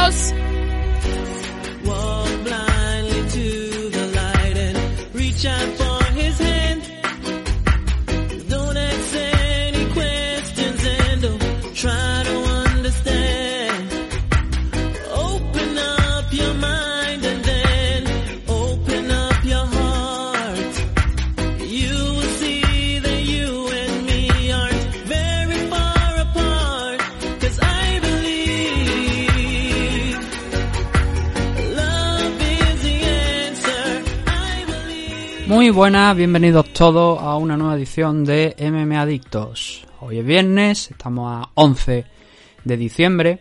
adictos. Buenas, bienvenidos todos a una nueva edición de MM Adictos. Hoy es viernes, estamos a 11 de diciembre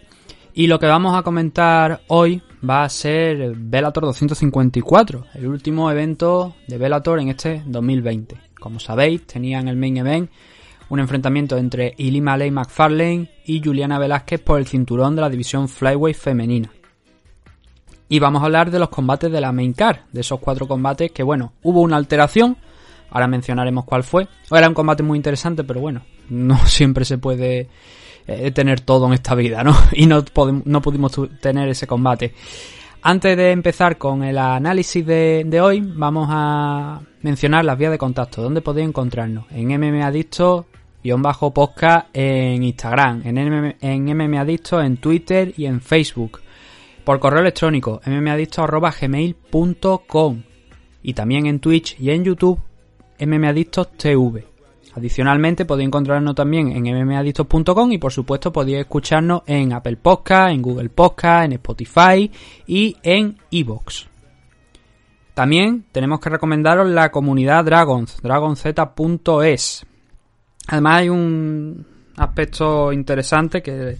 y lo que vamos a comentar hoy va a ser Bellator 254, el último evento de Bellator en este 2020. Como sabéis, tenía en el main event un enfrentamiento entre Ilima Ley McFarlane y Juliana Velázquez por el cinturón de la división Flyweight femenina. Y vamos a hablar de los combates de la main card, de esos cuatro combates que, bueno, hubo una alteración, ahora mencionaremos cuál fue. Era un combate muy interesante, pero bueno, no siempre se puede eh, tener todo en esta vida, ¿no? Y no, no pudimos tener ese combate. Antes de empezar con el análisis de, de hoy, vamos a mencionar las vías de contacto, donde podéis encontrarnos. En mmadicto-podcast en Instagram, en, en mmadicto en Twitter y en Facebook por correo electrónico mmadictos.gmail.com y también en Twitch y en YouTube mmadictostv. Adicionalmente podéis encontrarnos también en mmadictos.com y por supuesto podéis escucharnos en Apple Podcast, en Google Podcast, en Spotify y en Evox. También tenemos que recomendaros la comunidad Dragons, dragonz.es. Además hay un aspecto interesante que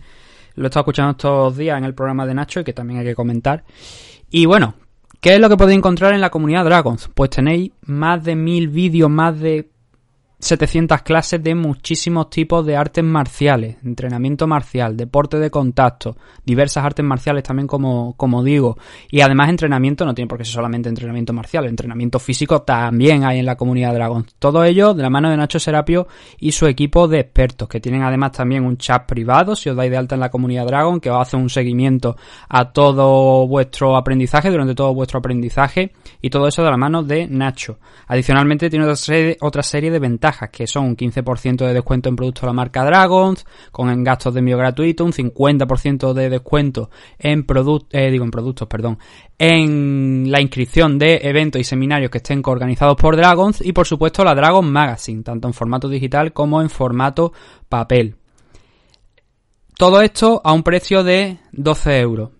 lo he estado escuchando estos días en el programa de Nacho y que también hay que comentar. Y bueno, ¿qué es lo que podéis encontrar en la comunidad Dragons? Pues tenéis más de mil vídeos, más de 700 clases de muchísimos tipos de artes marciales, entrenamiento marcial, deporte de contacto, diversas artes marciales también como, como digo, y además entrenamiento no tiene por qué ser solamente entrenamiento marcial, entrenamiento físico también hay en la comunidad Dragon. Todo ello de la mano de Nacho Serapio y su equipo de expertos, que tienen además también un chat privado, si os dais de alta en la comunidad Dragon, que os hace un seguimiento a todo vuestro aprendizaje, durante todo vuestro aprendizaje, y todo eso de la mano de Nacho. Adicionalmente tiene otra serie, otra serie de ventajas, que son un 15% de descuento en productos de la marca Dragons, con gastos de envío gratuito, un 50% de descuento en productos, eh, digo en productos, perdón, en la inscripción de eventos y seminarios que estén organizados por Dragons, y por supuesto la Dragon Magazine, tanto en formato digital como en formato papel. Todo esto a un precio de 12 euros.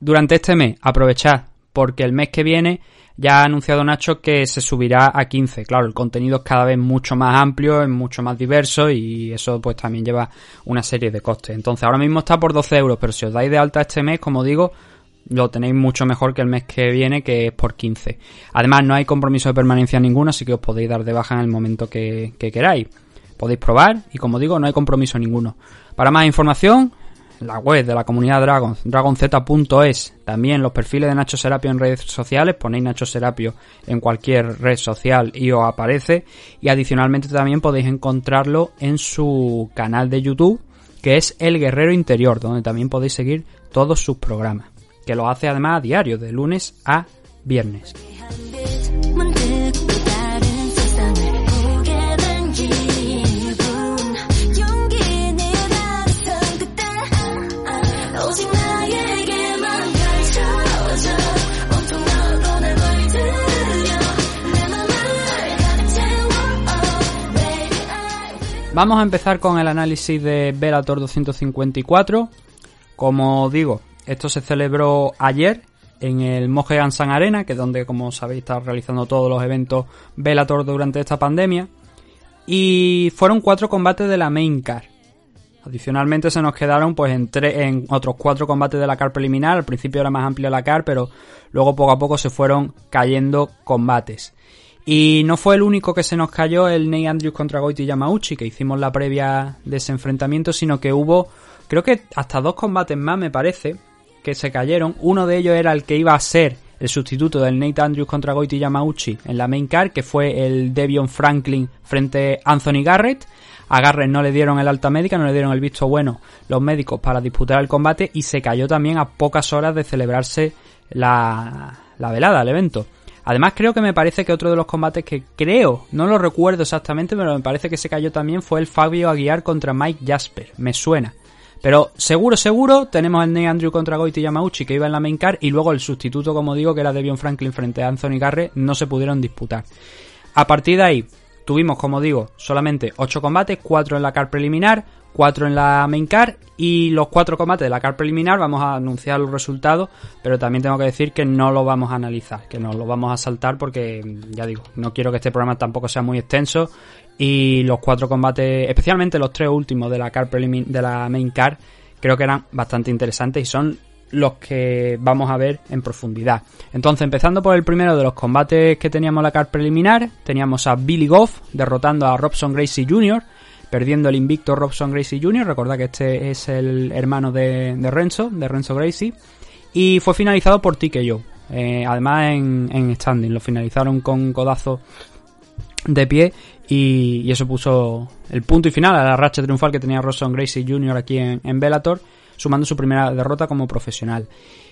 Durante este mes, aprovechad, porque el mes que viene ya ha anunciado Nacho que se subirá a 15. Claro, el contenido es cada vez mucho más amplio, es mucho más diverso y eso pues también lleva una serie de costes. Entonces ahora mismo está por 12 euros, pero si os dais de alta este mes, como digo, lo tenéis mucho mejor que el mes que viene, que es por 15. Además, no hay compromiso de permanencia ninguno, así que os podéis dar de baja en el momento que, que queráis. Podéis probar y como digo, no hay compromiso ninguno. Para más información, la web de la comunidad Dragon, dragonz.es, también los perfiles de Nacho Serapio en redes sociales, ponéis Nacho Serapio en cualquier red social y os aparece, y adicionalmente también podéis encontrarlo en su canal de YouTube, que es El Guerrero Interior, donde también podéis seguir todos sus programas, que lo hace además a diario, de lunes a viernes. Vamos a empezar con el análisis de Bellator 254. Como digo, esto se celebró ayer en el Mohegan Sun Arena, que es donde, como sabéis, está realizando todos los eventos Bellator durante esta pandemia. Y fueron cuatro combates de la main card. Adicionalmente se nos quedaron pues en, en otros cuatro combates de la car preliminar. Al principio era más amplia la car, pero luego poco a poco se fueron cayendo combates. Y no fue el único que se nos cayó el Ney Andrews contra Goiti Yamauchi, que hicimos la previa de ese enfrentamiento, sino que hubo, creo que hasta dos combates más me parece, que se cayeron. Uno de ellos era el que iba a ser el sustituto del Nate Andrews contra Goiti Yamauchi en la main card, que fue el Devion Franklin frente a Anthony Garrett. A Garrett no le dieron el alta médica, no le dieron el visto bueno los médicos para disputar el combate y se cayó también a pocas horas de celebrarse la, la velada, el evento. Además creo que me parece que otro de los combates que creo, no lo recuerdo exactamente, pero me parece que se cayó también fue el Fabio Aguiar contra Mike Jasper, me suena. Pero seguro, seguro, tenemos el Ney Andrew contra Goiti Yamauchi que iba en la main card y luego el sustituto, como digo, que era Devion Franklin frente a Anthony Garre, no se pudieron disputar. A partir de ahí, tuvimos, como digo, solamente 8 combates, 4 en la card preliminar, 4 en la main card y los 4 combates de la card preliminar vamos a anunciar los resultados, pero también tengo que decir que no lo vamos a analizar, que no lo vamos a saltar porque, ya digo, no quiero que este programa tampoco sea muy extenso y los 4 combates, especialmente los 3 últimos de la prelimin de la main card, creo que eran bastante interesantes y son los que vamos a ver en profundidad. Entonces, empezando por el primero de los combates que teníamos la card preliminar, teníamos a Billy Goff derrotando a Robson Gracie Jr., perdiendo el invicto Robson Gracie Jr., recordad que este es el hermano de, de Renzo, de Renzo Gracie, y fue finalizado por TKO. Eh, además en, en standing, lo finalizaron con codazo de pie y, y, eso puso el punto y final a la racha triunfal que tenía Robson Gracie Jr. aquí en, en Bellator sumando su primera derrota como profesional.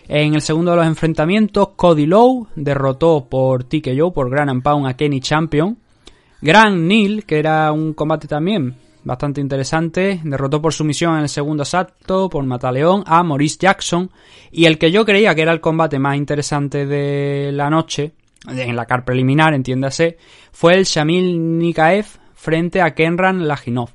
En el segundo de los enfrentamientos, Cody Lowe derrotó por TKO, por Grand Pound a Kenny Champion. Grand Neil, que era un combate también bastante interesante, derrotó por sumisión en el segundo asalto por Mataleón a Maurice Jackson. Y el que yo creía que era el combate más interesante de la noche, en la car preliminar, entiéndase, fue el Shamil Nikaev frente a Kenran Laginov.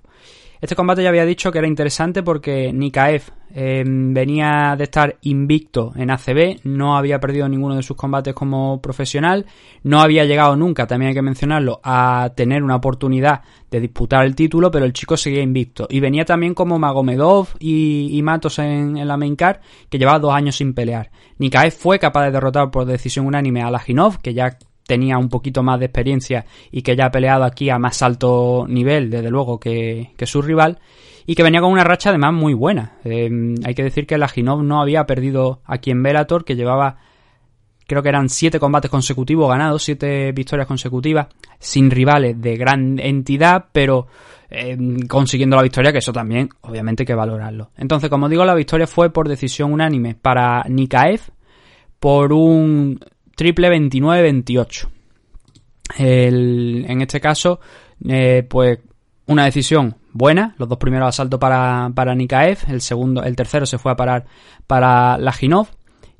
Este combate ya había dicho que era interesante porque Nikaev eh, venía de estar invicto en ACB, no había perdido ninguno de sus combates como profesional, no había llegado nunca, también hay que mencionarlo, a tener una oportunidad de disputar el título, pero el chico seguía invicto. Y venía también como Magomedov y, Matos en, la main card, que llevaba dos años sin pelear. Nikaev fue capaz de derrotar por decisión unánime a Laginov, que ya tenía un poquito más de experiencia y que ya ha peleado aquí a más alto nivel, desde luego, que, su rival, y que venía con una racha además muy buena. Eh, hay que decir que la Ginov no había perdido aquí en Bellator, que llevaba, creo que eran siete combates consecutivos ganados, siete victorias consecutivas, sin rivales de gran entidad, pero eh, consiguiendo la victoria, que eso también, obviamente, hay que valorarlo. Entonces, como digo, la victoria fue por decisión unánime para Nikaev, por un triple 29-28. En este caso, eh, pues una decisión buena. Los dos primeros asaltos para, para Nikaev, el segundo, el tercero se fue a parar para Laginov.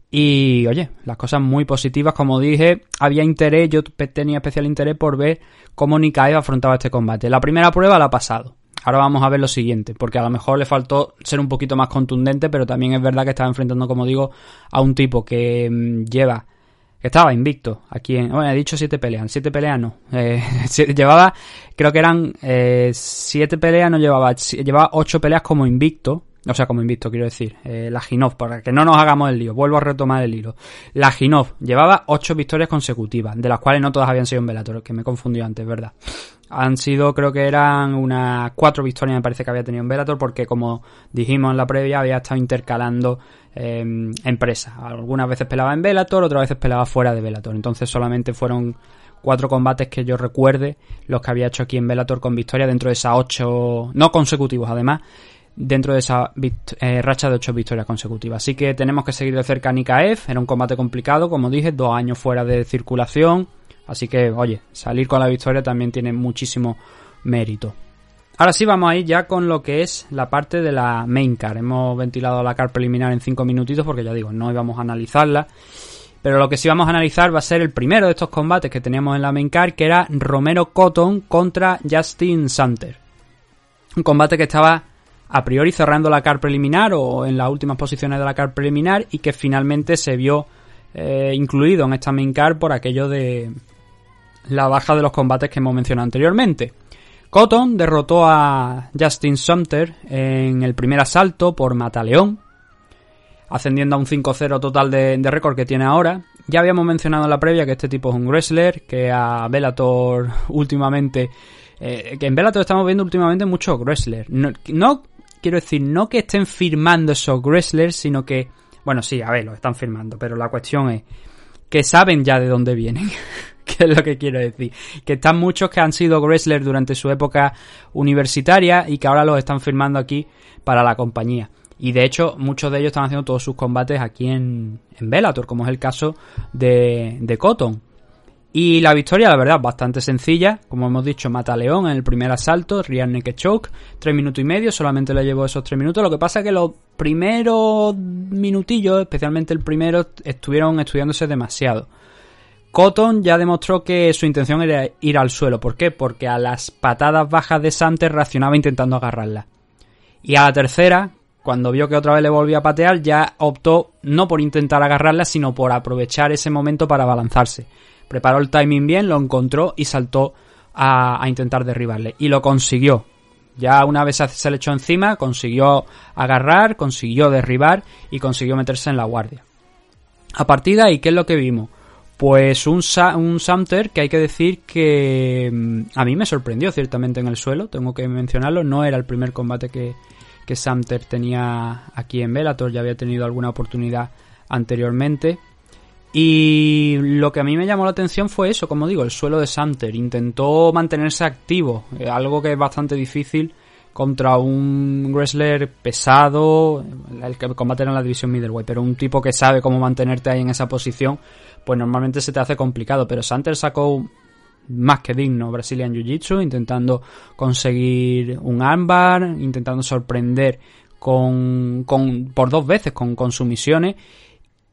Y oye, las cosas muy positivas, como dije, había interés, yo tenía especial interés por ver cómo Nikaev afrontaba este combate. La primera prueba la ha pasado. Ahora vamos a ver lo siguiente, porque a lo mejor le faltó ser un poquito más contundente, pero también es verdad que estaba enfrentando, como digo, a un tipo que mmm, lleva estaba invicto aquí en. Bueno, he dicho siete peleas. Siete peleas no. Llevaba. Creo que eran. Siete peleas, no llevaba. Llevaba ocho peleas como invicto. O sea, como invicto, quiero decir. Eh, la Ginov, para que no nos hagamos el lío. Vuelvo a retomar el hilo. La Ginov llevaba ocho victorias consecutivas, de las cuales no todas habían sido en Velator, que me confundió antes, ¿verdad? Han sido, creo que eran unas cuatro victorias, me parece que había tenido en Velator, porque como dijimos en la previa, había estado intercalando eh, empresas. Algunas veces pelaba en Velator, otras veces pelaba fuera de Velator. Entonces solamente fueron cuatro combates que yo recuerde los que había hecho aquí en Velator con victoria dentro de esas ocho, no consecutivos además, dentro de esa eh, racha de ocho victorias consecutivas. Así que tenemos que seguir de cerca a Nikaev, era un combate complicado, como dije, dos años fuera de circulación, así que oye, salir con la victoria también tiene muchísimo mérito. Ahora sí vamos a ir ya con lo que es la parte de la main card. Hemos ventilado la card preliminar en cinco minutitos porque ya digo, no íbamos a analizarla. Pero lo que sí vamos a analizar va a ser el primero de estos combates que teníamos en la main card, que era Romero Cotton contra Justin Santer. Un combate que estaba a priori cerrando la car preliminar o en las últimas posiciones de la car preliminar y que finalmente se vio eh, incluido en esta main card por aquello de la baja de los combates que hemos mencionado anteriormente. Cotton derrotó a Justin Sumter en el primer asalto por Mataleón, ascendiendo a un 5-0 total de, récord que tiene ahora. Ya habíamos mencionado en la previa que este tipo es un wrestler, que a Bellator últimamente... Eh, que en Bellator estamos viendo últimamente muchos wrestlers. No quiero decir, no que estén firmando esos wrestlers, sino que, bueno, sí, a ver, lo están firmando, pero la cuestión es que saben ya de dónde vienen. que es lo que quiero decir. Que están muchos que han sido wrestlers durante su época universitaria y que ahora los están firmando aquí para la compañía. Y de hecho, muchos de ellos están haciendo todos sus combates aquí en, en Bellator, como es el caso de, de Cotton. Y la victoria, la verdad, bastante sencilla. Como hemos dicho, mata León en el primer asalto, Rear Naked Choke, tres minutos y medio, solamente le llevó esos tres minutos. Lo que pasa es que los primeros minutillos, especialmente el primero, estuvieron estudiándose demasiado. Cotton ya demostró que su intención era ir al suelo. ¿Por qué? Porque a las patadas bajas de Santer reaccionaba intentando agarrarla. Y a la tercera, cuando vio que otra vez le volvía a patear, ya optó no por intentar agarrarla, sino por aprovechar ese momento para abalanzarse. Preparó el timing bien, lo encontró y saltó a, a intentar derribarle. Y lo consiguió. Ya una vez se le echó encima, consiguió agarrar, consiguió derribar y consiguió meterse en la guardia. A partir de ahí, ¿qué es lo que vimos? Pues un, un Samter que hay que decir que mm, a mí me sorprendió ciertamente en el suelo, tengo que mencionarlo, no era el primer combate que, que Samter tenía aquí en Bellator, ya había tenido alguna oportunidad anteriormente. Y lo que a mí me llamó la atención fue eso, como digo, el suelo de Samter. Intentó mantenerse activo, eh, algo que es bastante difícil contra un wrestler pesado, el que combate en la división middleweight, pero un tipo que sabe cómo mantenerte ahí en esa posición, pues normalmente se te hace complicado. Pero Samter sacó más que digno Brazilian Jiu-Jitsu, intentando conseguir un armbar, intentando sorprender con, con por dos veces con, con sumisiones.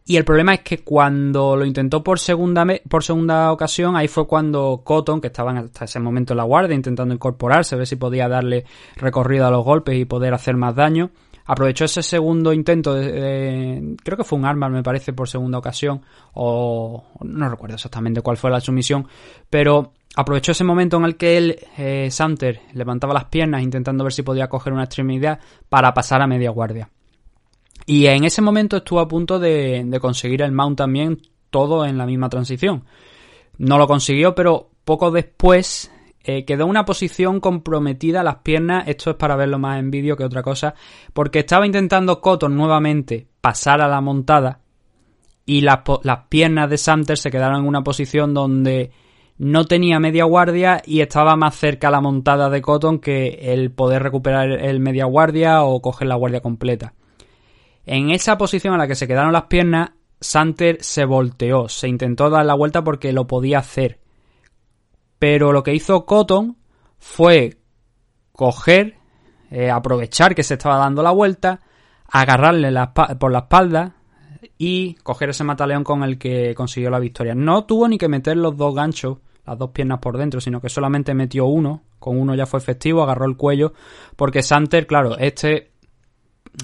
Y el problema es que cuando lo intentó por segunda, por segunda ocasión, ahí fue cuando Cotton, que estaba hasta ese momento en la guardia, intentando incorporarse, ver si podía darle recorrido a los golpes y poder hacer más daño, aprovechó ese segundo intento de, creo que fue un arma me parece por segunda ocasión o no recuerdo exactamente cuál fue la sumisión pero aprovechó ese momento en el que él eh, Samter levantaba las piernas intentando ver si podía coger una extremidad para pasar a media guardia y en ese momento estuvo a punto de, conseguir el mount también todo en la misma transición no lo consiguió pero poco después eh, quedó una posición comprometida las piernas. Esto es para verlo más en vídeo que otra cosa. Porque estaba intentando Cotton nuevamente pasar a la montada. Y las, las piernas de Samter se quedaron en una posición donde no tenía media guardia y estaba más cerca a la montada de Cotton que el poder recuperar el media guardia o coger la guardia completa. En esa posición en la que se quedaron las piernas, Santer se volteó, se intentó dar la vuelta porque lo podía hacer. Pero lo que hizo Cotton fue coger, eh, aprovechar que se estaba dando la vuelta, agarrarle por la espalda y coger ese mataleón con el que consiguió la victoria. No tuvo ni que meter los dos ganchos, las dos piernas por dentro, sino que solamente metió uno. Con uno ya fue efectivo, agarró el cuello. Porque Santer, claro, este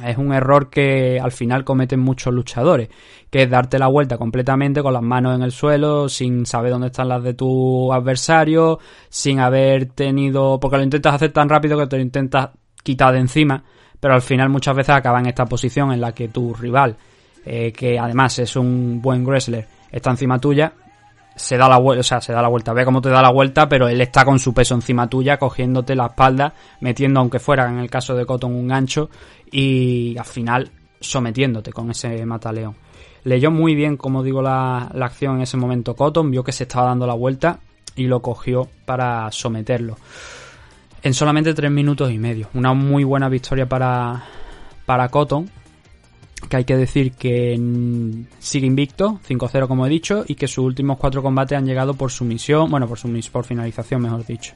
es un error que al final cometen muchos luchadores, que es darte la vuelta completamente con las manos en el suelo, sin saber dónde están las de tu adversario, sin haber tenido, porque lo intentas hacer tan rápido que te lo intentas quitar de encima, pero al final muchas veces acaba en esta posición en la que tu rival, eh, que además es un buen wrestler, está encima tuya, se da la vuelta, o sea, se da la vuelta, ve cómo te da la vuelta, pero él está con su peso encima tuya, cogiéndote la espalda, metiendo, aunque fuera en el caso de Cotton, un gancho, y al final sometiéndote con ese mataleón. Leyó muy bien, como digo, la, la acción en ese momento Cotton, vio que se estaba dando la vuelta y lo cogió para someterlo. En solamente tres minutos y medio. Una muy buena victoria para, para Cotton, que hay que decir que sigue invicto, 5-0 como he dicho, y que sus últimos cuatro combates han llegado por sumisión, bueno, por sumisión, por finalización, mejor dicho.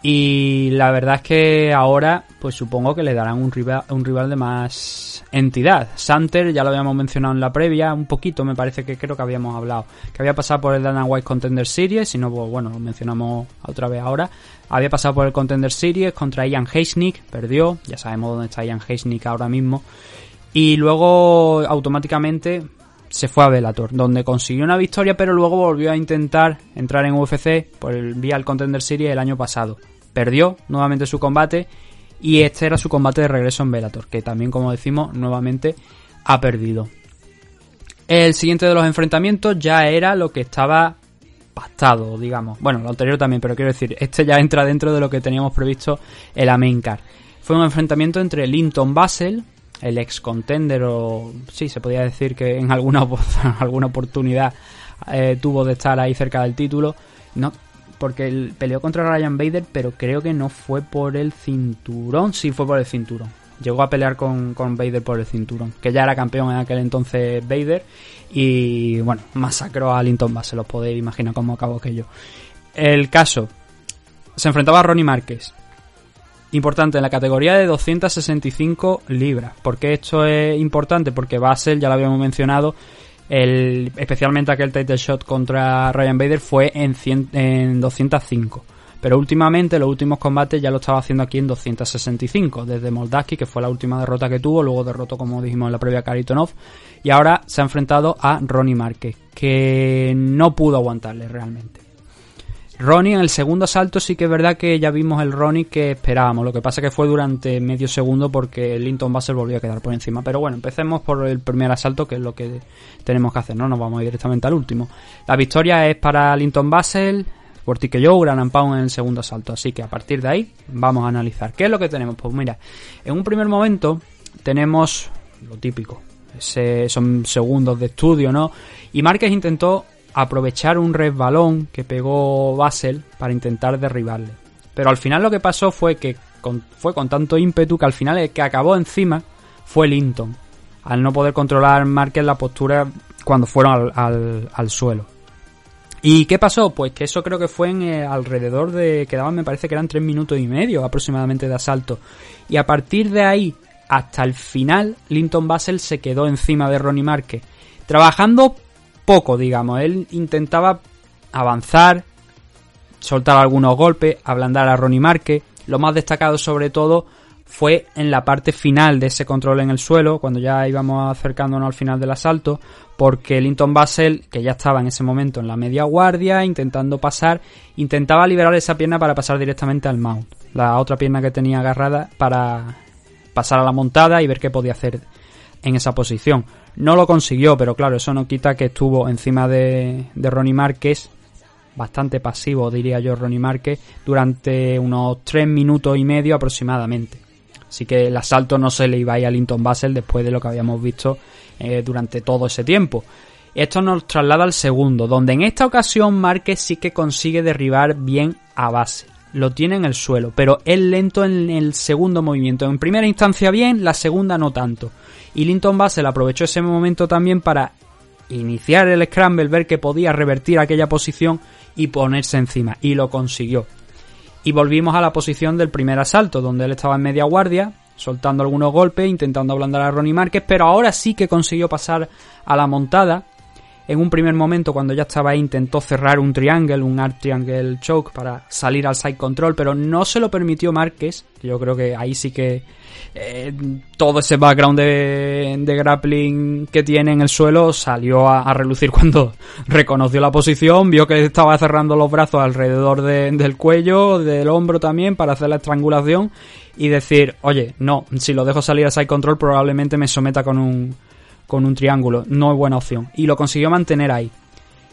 Y la verdad es que ahora, pues supongo que le darán un rival, un rival de más entidad. Santer, ya lo habíamos mencionado en la previa, un poquito, me parece que creo que habíamos hablado, que había pasado por el Dana White Contender Series, si no, pues bueno, lo mencionamos otra vez ahora. Había pasado por el Contender Series contra Ian Heisnick, perdió, ya sabemos dónde está Ian Heisnick ahora mismo. Y luego automáticamente se fue a Bellator, donde consiguió una victoria, pero luego volvió a intentar entrar en UFC por el vía el Contender Series el año pasado. Perdió nuevamente su combate y este era su combate de regreso en Bellator, que también, como decimos, nuevamente ha perdido. El siguiente de los enfrentamientos ya era lo que estaba pactado, digamos. Bueno, lo anterior también, pero quiero decir, este ya entra dentro de lo que teníamos previsto en la main card. Fue un enfrentamiento entre Linton Basel, el ex contender o sí, se podía decir que en alguna, alguna oportunidad eh, tuvo de estar ahí cerca del título. No, porque él peleó contra Ryan Bader, pero creo que no fue por el cinturón, sí fue por el cinturón. Llegó a pelear con, con Vader por el cinturón, que ya era campeón en aquel entonces Vader. Y bueno, masacró a Linton Bass, os podéis imaginar cómo acabó aquello. El caso, se enfrentaba a Ronnie Márquez. Importante en la categoría de 265 libras. ¿Por qué esto es importante? Porque Basel, ya lo habíamos mencionado, el, especialmente aquel title shot contra Ryan Bader fue en, 100 en 205. Pero últimamente, los últimos combates ya lo estaba haciendo aquí en 265. Desde Moldavski, que fue la última derrota que tuvo, luego derrotó, como dijimos en la previa, Karitonov. Y ahora se ha enfrentado a Ronnie Márquez, que no pudo aguantarle realmente. Ronnie en el segundo asalto sí que es verdad que ya vimos el Ronnie que esperábamos. Lo que pasa que fue durante medio segundo porque Linton Basel volvió a quedar por encima. Pero bueno, empecemos por el primer asalto, que es lo que tenemos que hacer, ¿no? Nos vamos directamente al último. La victoria es para Linton Basel, por Joe, Gran and Pound en el segundo asalto. Así que a partir de ahí vamos a analizar. ¿Qué es lo que tenemos? Pues mira, en un primer momento tenemos lo típico. Ese- son segundos de estudio, ¿no? Y Márquez intentó aprovechar un resbalón que pegó Basel para intentar derribarle. Pero al final lo que pasó fue que fue con tanto ímpetu que al final el que acabó encima fue Linton. Al no poder controlar Márquez la postura cuando fueron al, al- suelo. ¿Y qué pasó? Pues que eso creo que fue en eh, alrededor de. Quedaban, me parece que eran tres minutos y medio aproximadamente de asalto. Y a partir de ahí, hasta el final, Linton Basel se quedó encima de Ronnie Márquez. Trabajando poco, digamos. Él intentaba avanzar, soltar algunos golpes, ablandar a Ronnie Márquez. Lo más destacado, sobre todo, fue en la parte final de ese control en el suelo, cuando ya íbamos acercándonos al final del asalto, porque Linton Basel, que ya estaba en ese momento en la media guardia, intentando pasar, intentaba liberar esa pierna para pasar directamente al mount, la otra pierna que tenía agarrada para pasar a la montada y ver qué podía hacer en esa posición. No lo consiguió, pero claro, eso no quita que estuvo encima de, de Ronnie Márquez, bastante pasivo, diría yo, Ronnie Márquez, durante unos 3 minutos y medio aproximadamente. Así que el asalto no se le iba a ir a Linton Basel después de lo que habíamos visto eh, durante todo ese tiempo. Esto nos traslada al segundo, donde en esta ocasión Márquez sí que consigue derribar bien a Basel. Lo tiene en el suelo, pero es lento en el segundo movimiento. En primera instancia bien, la segunda no tanto. Y Linton Basel aprovechó ese momento también para iniciar el scramble, ver que podía revertir aquella posición y ponerse encima. Y lo consiguió. Y volvimos a la posición del primer asalto, donde él estaba en media guardia, soltando algunos golpes, intentando ablandar a Ronnie Márquez, pero ahora sí que consiguió pasar a la montada. En un primer momento, cuando ya estaba ahí, intentó cerrar un triangle, un art triangle choke para salir al side control, pero no se lo permitió Márquez. Yo creo que ahí sí que eh, todo ese background de, de grappling que tiene en el suelo salió a, relucir cuando reconoció la posición, vio que estaba cerrando los brazos alrededor de- del cuello, del hombro también para hacer la estrangulación y decir, oye, no, si lo dejo salir a side control probablemente me someta con un, con un triángulo, no es buena opción. Y lo consiguió mantener ahí.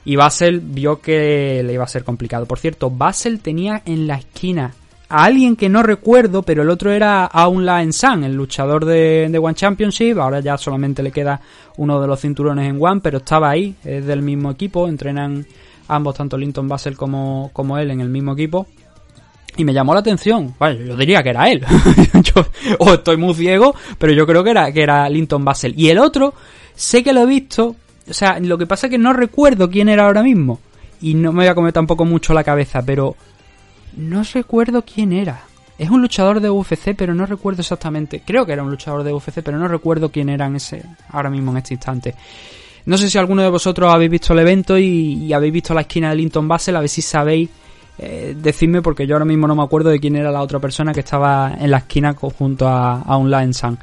Y Basel vio que le iba a ser complicado. Por cierto, Basel tenía en la esquina a alguien que no recuerdo, pero el otro era Aun La San, el luchador de, de One Championship. Ahora ya solamente le queda uno de los cinturones en One, pero estaba ahí, es del mismo equipo. Entrenan ambos, tanto Linton Basel como, como él, en el mismo equipo. Y me llamó la atención. Bueno, yo diría que era él. yo, o estoy muy ciego, pero yo creo que era, que era Linton Basel. Y el otro, sé que lo he visto. O sea, lo que pasa es que no recuerdo quién era ahora mismo. Y no me voy a comer tampoco mucho la cabeza, pero no recuerdo quién era. Es un luchador de UFC, pero no recuerdo exactamente. Creo que era un luchador de UFC, pero no recuerdo quién era en ese, ahora mismo en este instante. No sé si alguno de vosotros habéis visto el evento y, y habéis visto la esquina de Linton Basel, a ver si sabéis eh, decidme porque yo ahora mismo no me acuerdo de quién era la otra persona que estaba en la esquina junto a, a un Lion Sun.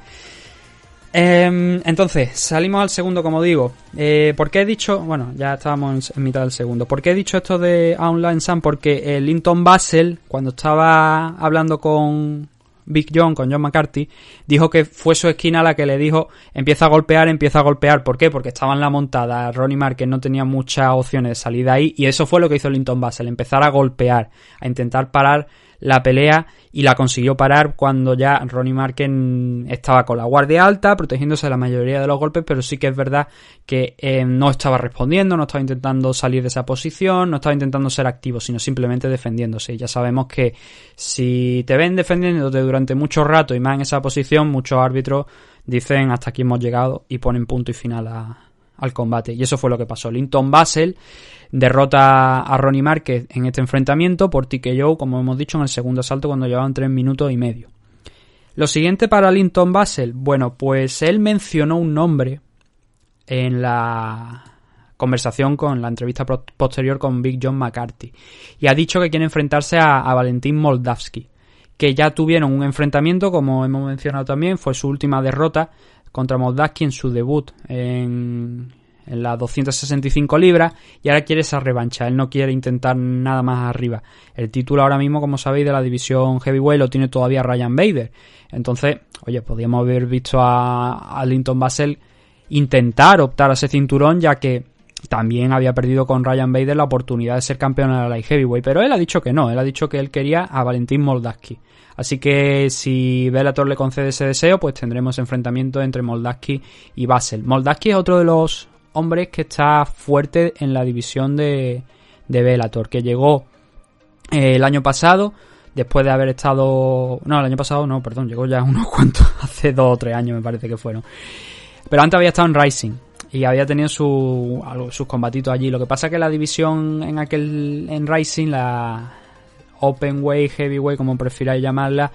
Em, entonces, salimos al segundo, como digo. Eh, ¿Por qué he dicho? Bueno, ya estábamos en, en mitad del segundo. ¿Por qué he dicho esto de Online Sun? Porque eh, Linton Basel, cuando estaba hablando con Big John, con John McCarthy, dijo que fue su esquina la que le dijo empieza a golpear, empieza a golpear. ¿Por qué? Porque estaba en la montada. Ronnie Marquez no tenía muchas opciones de salida ahí. Y eso fue lo que hizo Linton Basel, empezar a golpear, a intentar parar la pelea y la consiguió parar cuando ya Ronnie Marken estaba con la guardia alta, protegiéndose de la mayoría de los golpes, pero sí que es verdad que eh, no estaba respondiendo, no estaba intentando salir de esa posición, no estaba intentando ser activo, sino simplemente defendiéndose. Y ya sabemos que si te ven defendiéndote durante mucho rato y más en esa posición, muchos árbitros dicen hasta aquí hemos llegado y ponen punto y final a, al combate. Y eso fue lo que pasó. Linton Basel derrota a Ronnie Márquez en este enfrentamiento por TKO, como hemos dicho, en el segundo asalto cuando llevaban tres minutos y medio. Lo siguiente para Linton Basel, bueno, pues él mencionó un nombre en la conversación con la entrevista posterior con Big John McCarthy y ha dicho que quiere enfrentarse a, a Valentín Moldavsky que ya tuvieron un enfrentamiento como hemos mencionado también fue su última derrota contra Moldavsky en su debut en, en las 265 libras y ahora quiere esa revancha. Él no quiere intentar nada más arriba. El título ahora mismo, como sabéis, de la división heavyweight lo tiene todavía Ryan Bader. Entonces, oye, podríamos haber visto a, a Linton Basel intentar optar a ese cinturón ya que también había perdido con Ryan Bader la oportunidad de ser campeón en la light heavyweight, pero él ha dicho que no, él ha dicho que él quería a Valentín Moldavsky. Así que si Bellator le concede ese deseo, pues tendremos enfrentamiento entre Moldavsky y Basel. Moldavsky es otro de los hombres que está fuerte en la división de, de Bellator, que llegó eh, el año pasado, después de haber estado... No, el año pasado no, perdón, llegó ya unos cuantos, hace dos o tres años me parece que fueron. Pero antes había estado en Rising y había tenido su, sus combatitos allí. Lo que pasa que la división en aquel en Rising, la Open Way, Heavyweight, como prefiráis llamarla,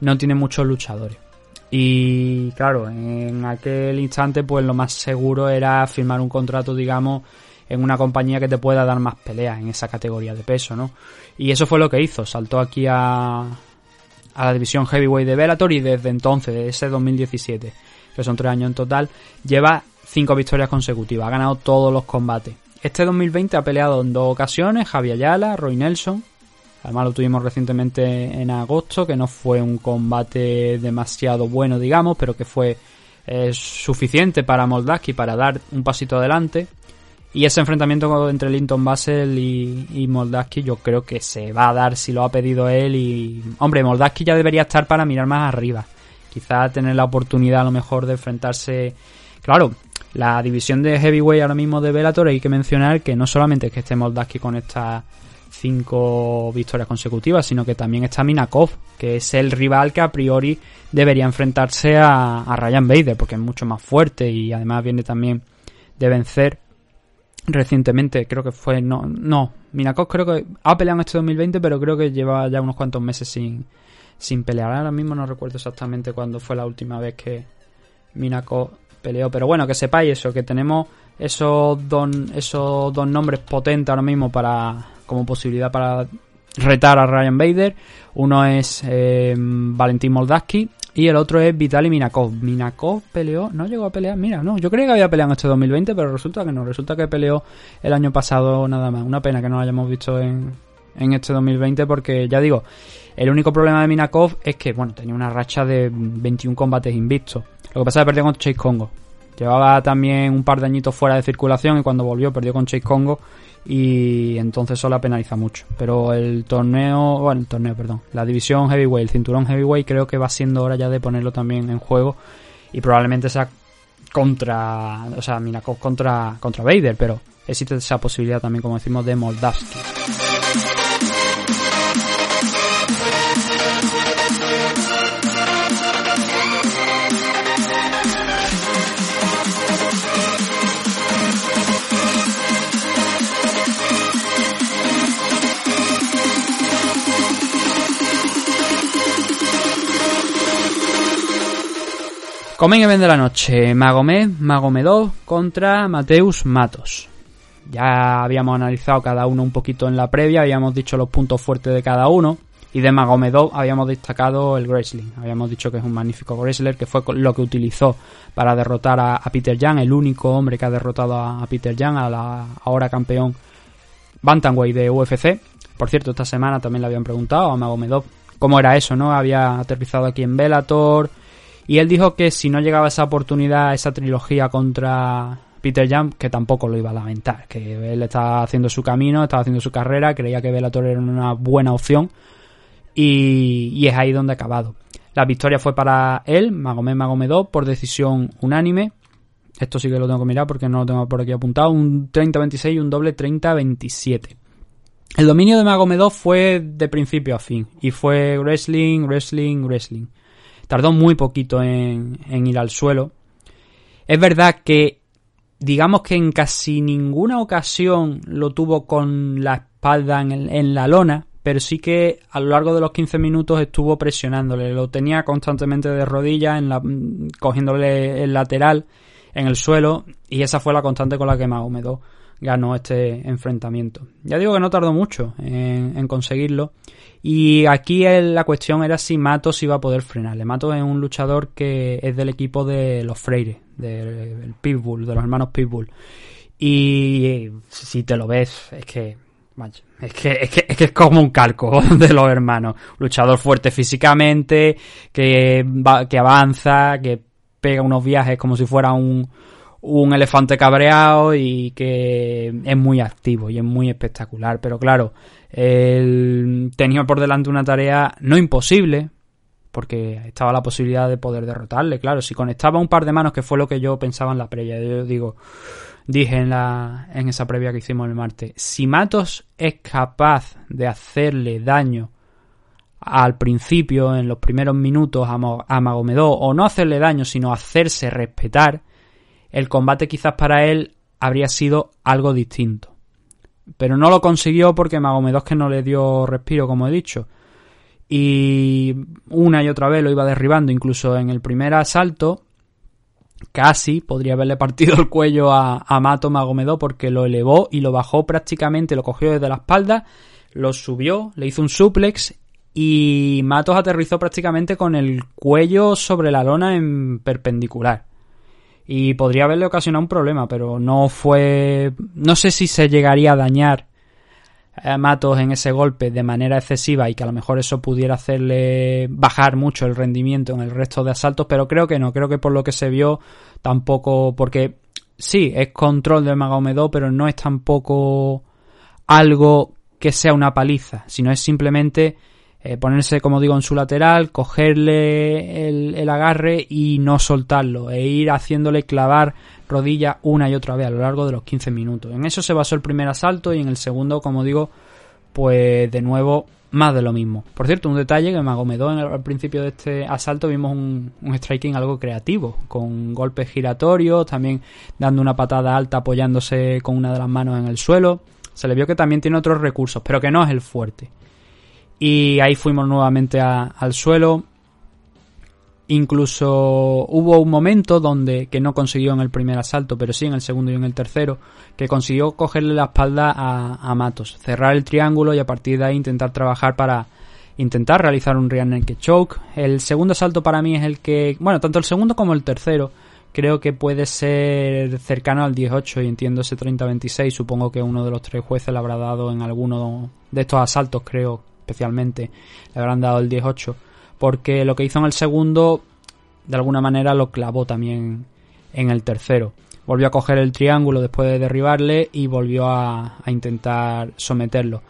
no tiene muchos luchadores. Y claro, en aquel instante, pues lo más seguro era firmar un contrato, digamos, en una compañía que te pueda dar más peleas en esa categoría de peso, ¿no? Y eso fue lo que hizo. Saltó aquí a, a la división Heavyweight de Bellator y desde entonces, de ese 2017, que son tres años en total, lleva cinco victorias consecutivas. Ha ganado todos los combates. Este 2020 ha peleado en dos ocasiones, Javier Ayala, Roy Nelson. Además lo tuvimos recientemente en agosto, que no fue un combate demasiado bueno, digamos, pero que fue eh, suficiente para Moldavsky para dar un pasito adelante. Y ese enfrentamiento entre Linton Basel y, Moldavsky yo creo que se va a dar si lo ha pedido él. Y hombre, Moldavsky ya debería estar para mirar más arriba. Quizá tener la oportunidad a lo mejor de enfrentarse... Claro, la división de heavyweight ahora mismo de Bellator hay que mencionar que no solamente es que esté Moldavsky con estas cinco victorias consecutivas, sino que también está Minakov, que es el rival que a priori debería enfrentarse a, a Ryan Bader, porque es mucho más fuerte y además viene también de vencer recientemente, creo que fue, no, no, Minakov creo que ha peleado en este 2020, pero creo que lleva ya unos cuantos meses sin, sin pelear. Ahora mismo no recuerdo exactamente cuándo fue la última vez que Minakov peleó, pero bueno, que sepáis eso, que tenemos esos dos, esos dos nombres potentes ahora mismo para como posibilidad para retar a Ryan Bader. Uno es eh, Valentín Moldavsky y el otro es Vitaly Minakov. Minakov peleó, no llegó a pelear, mira, no, yo creía que había peleado en este 2020, pero resulta que no, resulta que peleó el año pasado nada más. Una pena que no lo hayamos visto en, en este 2020 porque ya digo, el único problema de Minakov es que, bueno, tenía una racha de 21 combates invictos. Lo que pasa es que perdió con Chase Congo. Llevaba también un par de añitos fuera de circulación y cuando volvió perdió con Chase Congo y entonces eso la penaliza mucho. Pero el torneo, bueno, el torneo, perdón, la división heavyweight, el cinturón heavyweight creo que va siendo hora ya de ponerlo también en juego y probablemente sea contra, o sea, Minakov contra, contra Vader, pero existe esa posibilidad también, como decimos, de Moldavsky. Comen de la noche, Magomed, Magomedov contra Mateus Matos. Ya habíamos analizado cada uno un poquito en la previa, habíamos dicho los puntos fuertes de cada uno. Y de Magomedov habíamos destacado el wrestling. Habíamos dicho que es un magnífico wrestler, que fue lo que utilizó para derrotar a, Peter Young, el único hombre que ha derrotado a, a Peter Young, a la ahora campeón Bantamweight de UFC. Por cierto, esta semana también le habían preguntado a Magomedov cómo era eso, ¿no? Había aterrizado aquí en Bellator, y él dijo que si no llegaba esa oportunidad, esa trilogía contra Peter Jam, que tampoco lo iba a lamentar, que él estaba haciendo su camino, estaba haciendo su carrera, creía que Bellator era una buena opción y, y es ahí donde ha acabado. La victoria fue para él, Magomed Magomedov, por decisión unánime. Esto sí que lo tengo que mirar porque no lo tengo por aquí apuntado. Un 30-26 y un doble 30-27. El dominio de Magomedov fue de principio a fin. Y fue wrestling, wrestling, wrestling. Tardó muy poquito en, ir al suelo. Es verdad que, digamos que en casi ninguna ocasión lo tuvo con la espalda en, la lona, pero sí que a lo largo de los 15 minutos estuvo presionándole. Lo tenía constantemente de rodillas, en la, cogiéndole el lateral en el suelo, y esa fue la constante con la que Magomedov ganó este enfrentamiento. Ya digo que no tardó mucho en, en conseguirlo. Y aquí la cuestión era si Matos iba a poder frenarle. Matos es un luchador que es del equipo de los Freire, del Pitbull, de los hermanos Pitbull. Y si te lo ves, es que, es es que, es que es como un calco de los hermanos. Luchador fuerte físicamente, que, va- que avanza, que pega unos viajes como si fuera un, un elefante cabreado y que es muy activo y es muy espectacular. Pero claro, él tenía por delante una tarea no imposible, porque estaba la posibilidad de poder derrotarle. Claro, si conectaba un par de manos, que fue lo que yo pensaba en la previa, yo digo, dije en, la, en esa previa que hicimos el martes, si Matos es capaz de hacerle daño al principio, en los primeros minutos a, Magomedov, o no hacerle daño, sino hacerse respetar, el combate quizás para él habría sido algo distinto. Pero no lo consiguió porque Magomedov que no le dio respiro, como he dicho. Y una y otra vez lo iba derribando, incluso en el primer asalto, casi podría haberle partido el cuello a, a Mato Magomedov porque lo elevó y lo bajó prácticamente, lo cogió desde la espalda, lo subió, le hizo un suplex y Matos aterrizó prácticamente con el cuello sobre la lona en perpendicular. Y podría haberle ocasionado un problema, pero no fue... No sé si se llegaría a dañar a Matos en ese golpe de manera excesiva y que a lo mejor eso pudiera hacerle bajar mucho el rendimiento en el resto de asaltos, pero creo que no, creo que por lo que se vio tampoco, porque sí, es control de Magomedov, pero no es tampoco algo que sea una paliza, sino es simplemente eh, ponerse, como digo, en su lateral, cogerle el, el agarre y no soltarlo, e ir haciéndole clavar rodilla una y otra vez a lo largo de los 15 minutos. En eso se basó el primer asalto y en el segundo, como digo, pues de nuevo más de lo mismo. Por cierto, un detalle que Magomedov en el- al principio de este asalto vimos un, un striking algo creativo, con golpes giratorios, también dando una patada alta apoyándose con una de las manos en el suelo. Se le vio que también tiene otros recursos, pero que no es el fuerte. Y ahí fuimos nuevamente al suelo. Incluso hubo un momento donde, que no consiguió en el primer asalto, pero sí en el segundo y en el tercero, que consiguió cogerle la espalda a, a Matos, cerrar el triángulo y a partir de ahí intentar trabajar para intentar realizar un rear naked choke. El segundo asalto para mí es el que, bueno, tanto el segundo como el tercero, creo que puede ser cercano al 18 y entiendo ese 30-26. Supongo que uno de los tres jueces le habrá dado en alguno de estos asaltos, creo, especialmente, le habrán dado el 18. Porque lo que hizo en el segundo, de alguna manera lo clavó también en el tercero. Volvió a coger el triángulo después de derribarle y volvió a, a intentar someterlo.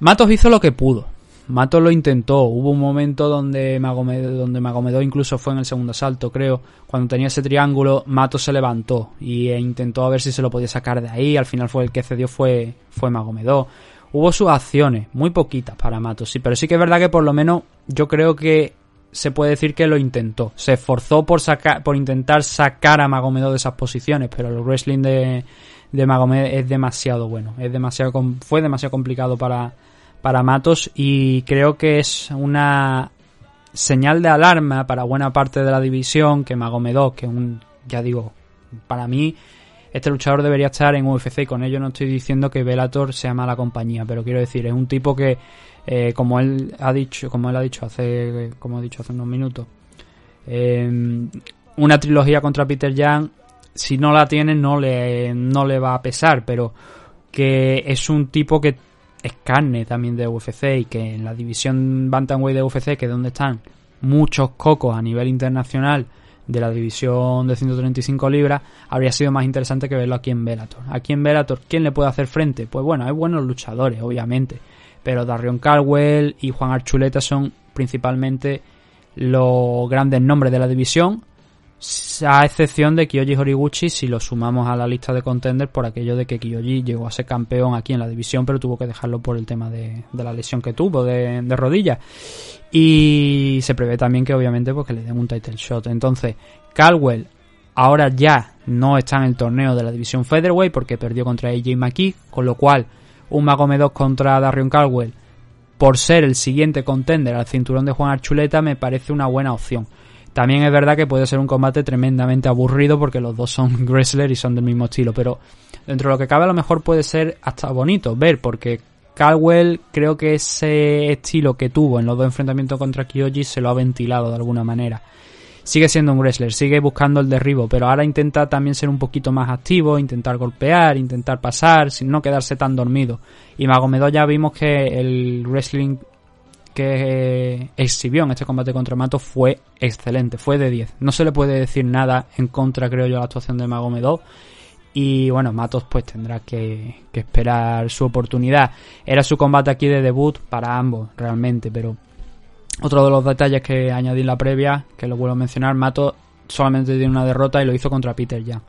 Matos hizo lo que pudo. Matos lo intentó. Hubo un momento donde Magomedov, donde Magomedov incluso fue en el segundo asalto, creo. Cuando tenía ese triángulo, Matos se levantó y e intentó a ver si se lo podía sacar de ahí. Al final fue el que cedió fue, fue Magomedov. Hubo sus acciones, muy poquitas para Matos, sí, pero sí que es verdad que por lo menos yo creo que se puede decir que lo intentó. Se esforzó por sacar, por intentar sacar a Magomedov de esas posiciones, pero el wrestling de, de Magomed es demasiado bueno, es demasiado fue demasiado complicado para, para Matos y creo que es una señal de alarma para buena parte de la división que Magomedov, que un, ya digo, para mí este luchador debería estar en UFC y con ello no estoy diciendo que Bellator sea mala compañía, pero quiero decir, es un tipo que eh, como él ha dicho, como él ha dicho hace como he dicho hace unos minutos, eh, una trilogía contra Peter Young, si no la tiene no le no le va a pesar, pero que es un tipo que es carne también de UFC y que en la división Bantamweight de UFC, que es donde están muchos cocos a nivel internacional de la división de 135 libras, habría sido más interesante que verlo aquí en Bellator. Aquí en Bellator, ¿quién le puede hacer frente? Pues bueno, hay buenos luchadores, obviamente, pero Darion Caldwell y Juan Archuleta son principalmente los grandes nombres de la división, a excepción de Kyoji Horiguchi si lo sumamos a la lista de contenders por aquello de que Kyoji llegó a ser campeón aquí en la división, pero tuvo que dejarlo por el tema de, de la lesión que tuvo de, rodilla. Y se prevé también que obviamente pues, que le den un title shot. Entonces, Caldwell ahora ya no está en el torneo de la división Featherweight porque perdió contra AJ McKee, con lo cual un Magomedov contra Darion Caldwell por ser el siguiente contender al cinturón de Juan Archuleta me parece una buena opción. También es verdad que puede ser un combate tremendamente aburrido porque los dos son wrestlers y son del mismo estilo, pero dentro de lo que cabe a lo mejor puede ser hasta bonito ver porque Caldwell creo que ese estilo que tuvo en los dos enfrentamientos contra Kyoji se lo ha ventilado de alguna manera. Sigue siendo un wrestler, sigue buscando el derribo, pero ahora intenta también ser un poquito más activo, intentar golpear, intentar pasar, sin no quedarse tan dormido. Y Magomedov ya vimos que el wrestling que eh, exhibió en este combate contra Mato fue excelente, fue de 10. No se le puede decir nada en contra, creo yo, a la actuación de Magomedov. Y bueno, Matos pues tendrá que, esperar su oportunidad. Era su combate aquí de debut para ambos, realmente, pero otro de los detalles que añadí en la previa, que lo vuelvo a mencionar, Matos solamente tiene una derrota y lo hizo contra Peter Jan.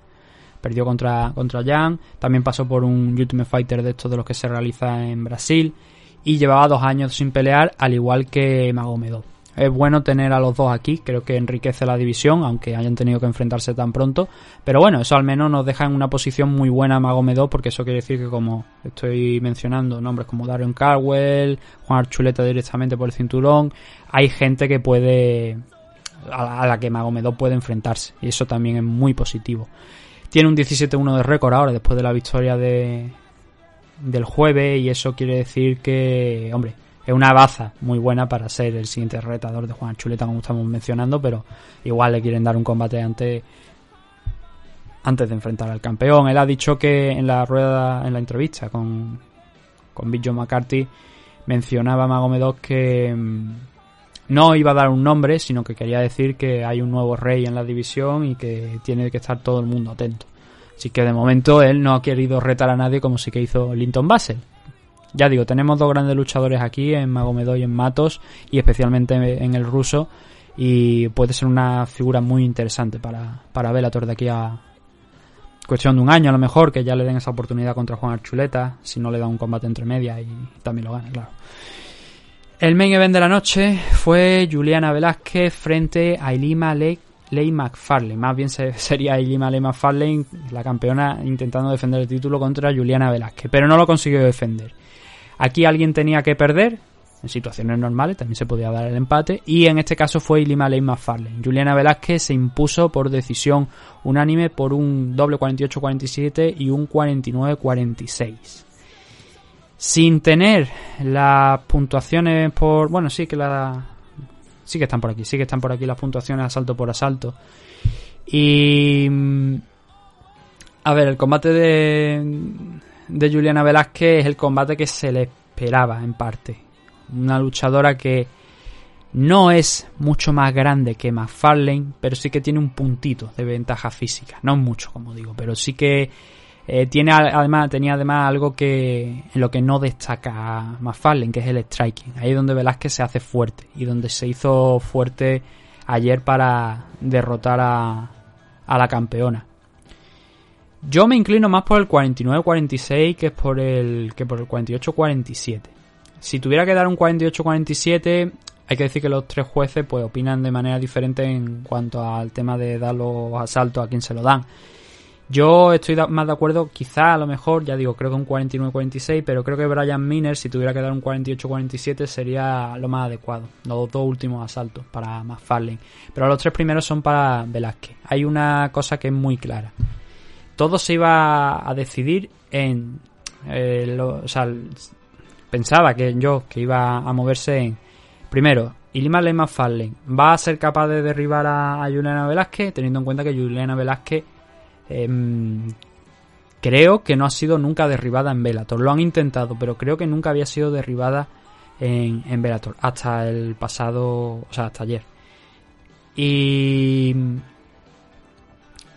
Perdió contra, contra Jan, también pasó por un Ultimate Fighter de estos de los que se realiza en Brasil y llevaba dos años sin pelear, al igual que Magomedov. Es bueno tener a los dos aquí, creo que enriquece la división, aunque hayan tenido que enfrentarse tan pronto. Pero bueno, eso al menos nos deja en una posición muy buena a Magomedov, porque eso quiere decir que como estoy mencionando, nombres como Darion Caldwell, Juan Archuleta directamente por el cinturón, hay gente que puede a la, que Magomedov puede enfrentarse, y eso también es muy positivo. Tiene un 17-1 de récord ahora, después de la victoria de, del jueves, y eso quiere decir que, hombre, es una baza muy buena para ser el siguiente retador de Juan Chuleta, como estamos mencionando, pero igual le quieren dar un combate antes, antes de enfrentar al campeón. Él ha dicho que en la rueda, en la entrevista con, con Big John McCarthy, mencionaba Magomedov que mm, no iba a dar un nombre, sino que quería decir que hay un nuevo rey en la división y que tiene que estar todo el mundo atento. Así que de momento él no ha querido retar a nadie como sí que hizo Linton Basel. Ya digo, tenemos dos grandes luchadores aquí, en Magomedov y en Matos, y especialmente en el ruso, y puede ser una figura muy interesante para, para Bellator de aquí a cuestión de un año a lo mejor, que ya le den esa oportunidad contra Juan Archuleta, si no le da un combate entre medias y también lo gana, claro. El main event de la noche fue Juliana Velázquez frente a Ilima Ley, Ley McFarlane. Más bien se- sería Ilima Ley McFarlane, la campeona, intentando defender el título contra Juliana Velázquez, pero no lo consiguió defender. Aquí alguien tenía que perder, en situaciones normales también se podía dar el empate, y en este caso fue Ilima Ley McFarlane. Juliana Velázquez se impuso por decisión unánime por un doble 48-47 y un 49-46 sin tener las puntuaciones por bueno sí que la sí que están por aquí sí que están por aquí las puntuaciones asalto por asalto. Y mm, a ver el combate de de Juliana Velázquez es el combate que se le esperaba en parte. Una luchadora que no es mucho más grande que McFarlane pero sí que tiene un puntito de ventaja física. No mucho como digo pero sí que eh, tiene además, tenía además algo que en lo que no destaca McFarlane, que es el striking. Ahí es donde Velázquez se hace fuerte y donde se hizo fuerte ayer para derrotar a, a la campeona. Yo me inclino más por el 49-46 que por el que por el 48-47. Si tuviera que dar un 48-47, hay que decir que los tres jueces pues opinan de manera diferente en cuanto al tema de dar los asaltos a quien se lo dan. Yo estoy más de acuerdo, quizá a lo mejor, ya digo, creo que un 49-46, pero creo que Brian Miner, si tuviera que dar un 48-47, sería lo más adecuado. Los dos últimos asaltos para McFarlane. Pero los tres primeros son para Velázquez. Hay una cosa que es muy clara. Todo se iba a decidir en... eh, lo- o sea, pensaba que yo, que iba a moverse en... Primero, Ilima Ley McFarlane va a ser capaz de derribar a, a Juliana Velázquez, teniendo en cuenta que Juliana Velázquez Em, creo que no ha sido nunca derribada en Bellator. Lo han intentado, pero creo que nunca había sido derribada en, en Bellator. Hasta el pasado, o sea, hasta ayer. Y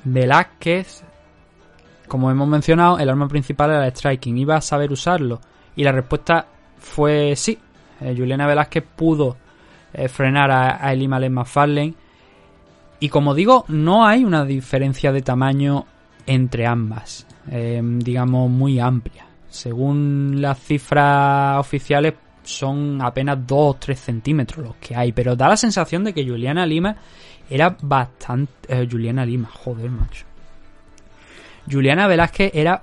Velázquez, como hemos mencionado, el arma principal era el striking. Iba a saber usarlo. Y la respuesta fue sí. eh, Juliana Velázquez pudo eh, frenar a, a Elima Len McFarlane. Y como digo, no hay una diferencia de tamaño entre ambas, eh, digamos muy amplia. Según las cifras oficiales, son apenas 2 o 3 centímetros los que hay, pero da la sensación de que Juliana Lima era bastante. eh, Juliana Lima, joder, macho. Juliana Velázquez era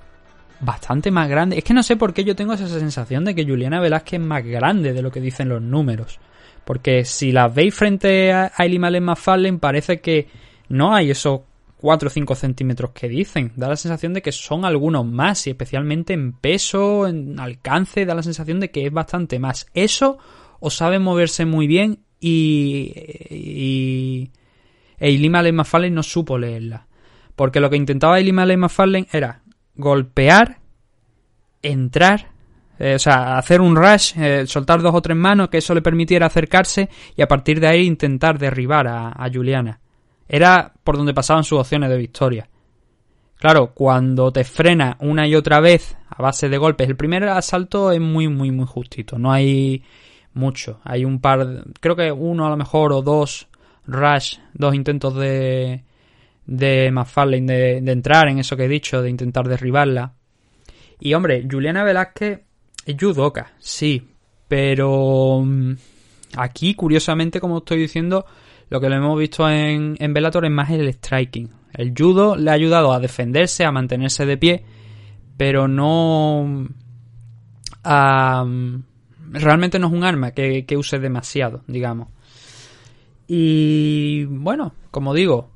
bastante más grande. Es que no sé por qué yo tengo esa sensación de que Juliana Velázquez es más grande de lo que dicen los números. Porque si las veis frente a Len McFarlane parece que no hay esos 4 o 5 centímetros que dicen. Da la sensación de que son algunos más y especialmente en peso, en alcance, da la sensación de que es bastante más. Eso o sabe moverse muy bien y... y e Elima Len McFarlane no supo leerla. Porque lo que intentaba Elima Len McFarlane era golpear, entrar, eh, o sea, hacer un rush, eh, soltar dos o tres manos, que eso le permitiera acercarse y a partir de ahí intentar derribar a, a Juliana. Era por donde pasaban sus opciones de victoria. Claro, cuando te frena una y otra vez a base de golpes, el primer asalto es muy, muy, muy justito. No hay mucho. Hay un par, creo que uno a lo mejor o dos rush, dos intentos de, de McFarlane de, de entrar en eso que he dicho, de intentar derribarla. Y hombre, Juliana Velázquez es judoka, sí, pero mm, aquí, curiosamente, como estoy diciendo, lo que lo hemos visto en, en Bellator es más el striking. El judo le ha ayudado a defenderse, a mantenerse de pie, pero no a... realmente no es un arma que, que use demasiado, digamos. Y bueno, como digo,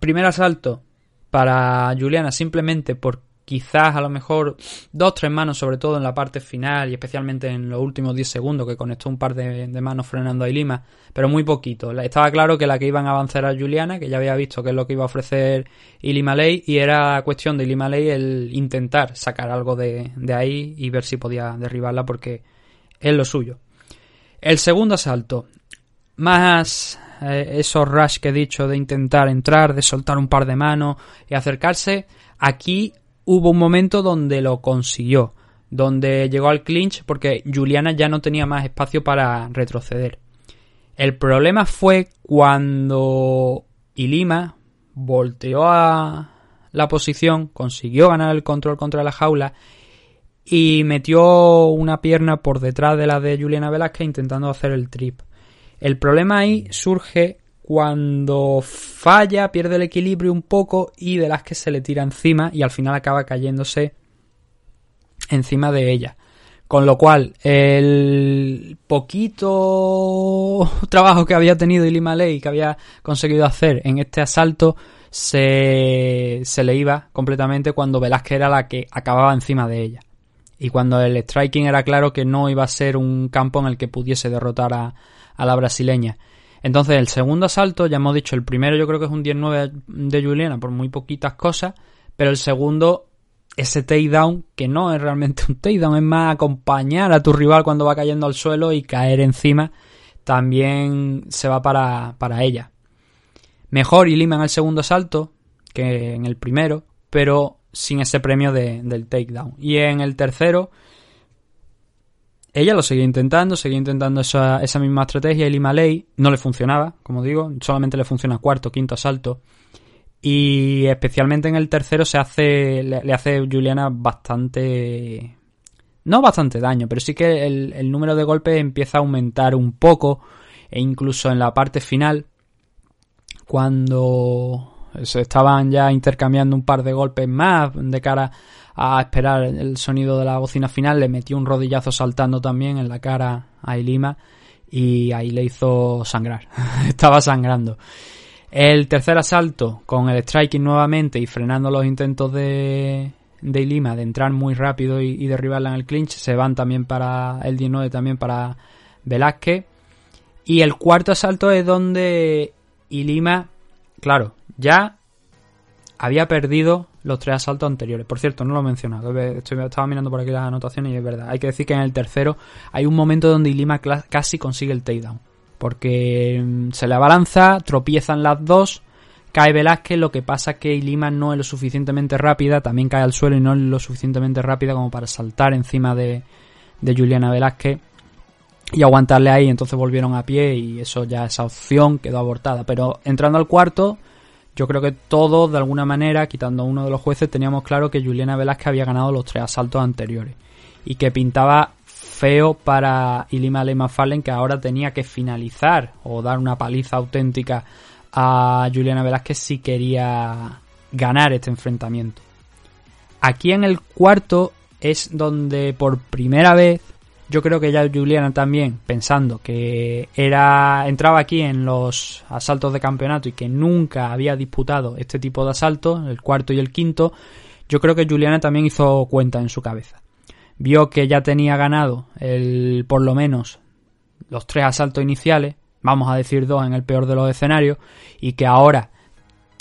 primer asalto para Juliana simplemente por quizás a lo mejor dos tres manos sobre todo en la parte final y especialmente en los últimos 10 segundos que conectó un par de, manos frenando a Ilima pero muy poquito. Estaba claro que la que iban a avanzar a Juliana que ya había visto qué es lo que iba a ofrecer Ilima Ley y era cuestión de Ilima Ley el intentar sacar algo de, de ahí y ver si podía derribarla porque es lo suyo. El segundo asalto. Más eh, esos rush que he dicho de intentar entrar, de soltar un par de manos y acercarse, aquí hubo un momento donde lo consiguió, donde llegó al clinch porque Juliana ya no tenía más espacio para retroceder. El problema fue cuando Ilima volteó a la posición, consiguió ganar el control contra la jaula y metió una pierna por detrás de la de Juliana Velázquez intentando hacer el trip. El problema ahí surge cuando falla, pierde el equilibrio un poco y Velázquez se le tira encima y al final acaba cayéndose encima de ella. Con lo cual, el poquito trabajo que había tenido Ilima Ley, que había conseguido hacer en este asalto, se, se le iba completamente cuando Velázquez era la que acababa encima de ella. Y cuando el striking era claro que no iba a ser un campo en el que pudiese derrotar a, a la brasileña. Entonces, el segundo asalto, ya hemos dicho, el primero yo creo que es un 10-9 de Juliana por muy poquitas cosas, pero el segundo, ese takedown, que no es realmente un takedown, es más acompañar a tu rival cuando va cayendo al suelo y caer encima, también se va para, para ella. Mejor Ilima en el segundo asalto que en el primero, pero sin ese premio de- del takedown. Y en el tercero, ella lo seguía intentando, seguía intentando esa, esa misma estrategia y Lima Ley no le funcionaba, como digo, solamente le funciona cuarto, quinto asalto. Y especialmente en el tercero se hace, le, le hace Juliana bastante, no bastante daño, pero sí que el, el número de golpes empieza a aumentar un poco e incluso en la parte final, cuando se estaban ya intercambiando un par de golpes más de cara a esperar el sonido de la bocina final, le metió un rodillazo saltando también en la cara a Ilima y ahí le hizo sangrar. Estaba sangrando. El tercer asalto con el striking nuevamente y frenando los intentos de, de Ilima de entrar muy rápido y, y derribarla en el clinch, se van también para el 19 también para Velázquez. Y el cuarto asalto es donde Ilima, claro, ya había perdido los tres asaltos anteriores. Por cierto, no lo he mencionado. Estoy, estaba mirando por aquí las anotaciones y es verdad. Hay que decir que en el tercero hay un momento donde Ilima casi consigue el takedown. Porque mm, se le abalanza, tropiezan las dos, cae Velázquez, lo que pasa que Ilima no es lo suficientemente rápida, también cae al suelo y no es lo suficientemente rápida como para saltar encima de, de Juliana Velázquez y aguantarle ahí. Entonces volvieron a pie y eso ya, esa opción quedó abortada. Pero entrando al cuarto, yo creo que todos, de alguna manera, quitando a uno de los jueces, teníamos claro que Juliana Velázquez había ganado los tres asaltos anteriores y que pintaba feo para Ilima Lema Fallen que ahora tenía que finalizar o dar una paliza auténtica a Juliana Velázquez si quería ganar este enfrentamiento. Aquí en el cuarto es donde por primera vez yo creo que ya Juliana también pensando que era entraba aquí en los asaltos de campeonato y que nunca había disputado este tipo de asaltos, el cuarto y el quinto, yo creo que Juliana también hizo cuenta en su cabeza. Vio que ya tenía ganado el por lo menos los tres asaltos iniciales, vamos a decir dos en el peor de los escenarios, y que ahora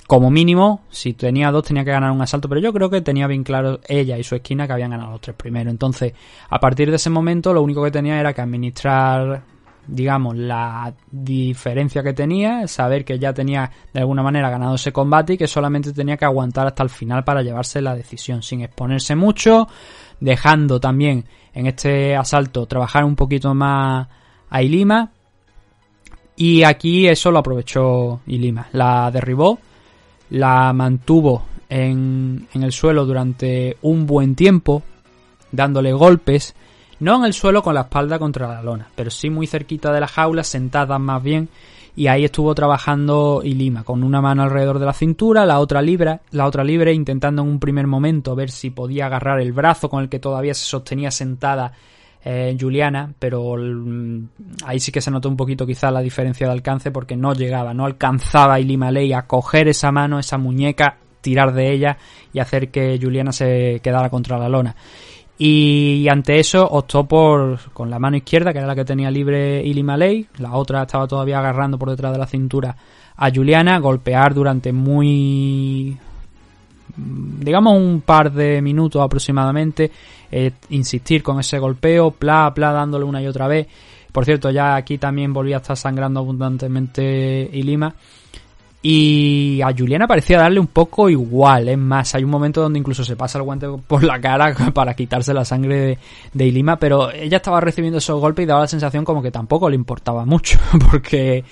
como mínimo, si tenía dos tenía que ganar un asalto, pero yo creo que tenía bien claro ella y su esquina que habían ganado los tres primeros. Entonces, a partir de ese momento, lo único que tenía era que administrar, digamos, la diferencia que tenía, saber que ya tenía de alguna manera ganado ese combate y que solamente tenía que aguantar hasta el final para llevarse la decisión, sin exponerse mucho, dejando también en este asalto trabajar un poquito más a Ilima. Y aquí eso lo aprovechó Ilima. La derribó la mantuvo en, en el suelo durante un buen tiempo, dándole golpes, no en el suelo con la espalda contra la lona, pero sí muy cerquita de la jaula, sentada más bien, y ahí estuvo trabajando Ilima, con una mano alrededor de la cintura, la otra libre, la otra libre, intentando en un primer momento ver si podía agarrar el brazo con el que todavía se sostenía sentada eh, Juliana, pero mm, ahí sí que se notó un poquito quizá la diferencia de alcance porque no llegaba, no alcanzaba Ilima Ley a coger esa mano, esa muñeca, tirar de ella y hacer que Juliana se quedara contra la lona. Y ante eso optó por, con la mano izquierda, que era la que tenía libre Ilima Ley, la otra estaba todavía agarrando por detrás de la cintura a Juliana, golpear durante muy digamos un par de minutos aproximadamente, eh, insistir con ese golpeo, pla, pla, dándole una y otra vez. Por cierto, ya aquí también volvía a estar sangrando abundantemente Ilima. Y a Juliana parecía darle un poco igual, es más, hay un momento donde incluso se pasa el guante por la cara para quitarse la sangre de, de Ilima, pero ella estaba recibiendo esos golpes y daba la sensación como que tampoco le importaba mucho, porque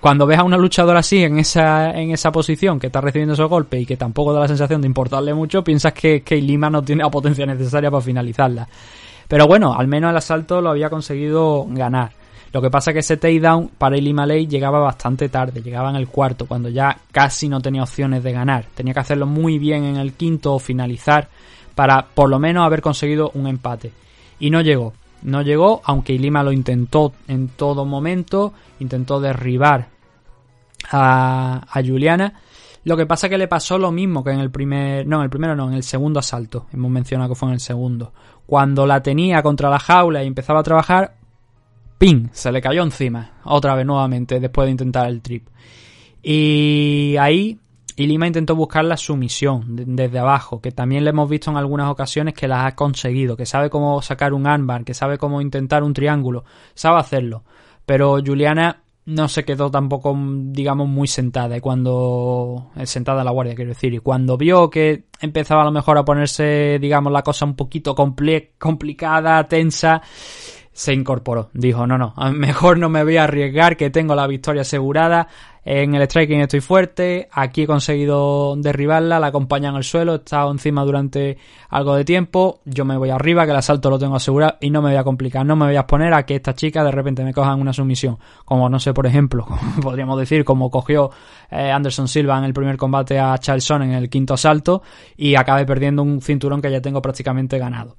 cuando ves a una luchadora así en esa, en esa posición que está recibiendo esos golpes y que tampoco da la sensación de importarle mucho, piensas que, que Lima no tiene la potencia necesaria para finalizarla. Pero bueno, al menos el asalto lo había conseguido ganar. Lo que pasa es que ese takedown para Ilima Ley llegaba bastante tarde, llegaba en el cuarto, cuando ya casi no tenía opciones de ganar. Tenía que hacerlo muy bien en el quinto o finalizar para por lo menos haber conseguido un empate. Y no llegó. No llegó, aunque Ilima lo intentó en todo momento, intentó derribar a, a Juliana. Lo que pasa que le pasó lo mismo que en el primer, no, en el primero no, en el segundo asalto. Hemos mencionado que fue en el segundo. Cuando la tenía contra la jaula y empezaba a trabajar, ¡ping! Se le cayó encima. Otra vez nuevamente, después de intentar el trip. Y ahí Ilima intentó buscar la sumisión desde abajo, que también le hemos visto en algunas ocasiones que la ha conseguido, que sabe cómo sacar un armbar, que sabe cómo intentar un triángulo, sabe hacerlo. Pero Juliana no se quedó tampoco, digamos, muy sentada. Y cuando. eh, sentada en la guardia, quiero decir. Y cuando vio que empezaba a lo mejor a ponerse, digamos, la cosa un poquito comple- complicada, tensa, se incorporó. Dijo, no, no, a- mejor no me voy a arriesgar, que tengo la victoria asegurada. En el striking estoy fuerte, aquí he conseguido derribarla, la acompaña en el suelo, he estado encima durante algo de tiempo, yo me voy arriba, que el asalto lo tengo asegurado y no me voy a complicar, no me voy a exponer a que esta chica de repente me coja en una sumisión. Como no sé, por ejemplo, podríamos decir, como cogió eh, Anderson Silva en el primer combate a Charlson en el quinto asalto y acabe perdiendo un cinturón que ya tengo prácticamente ganado.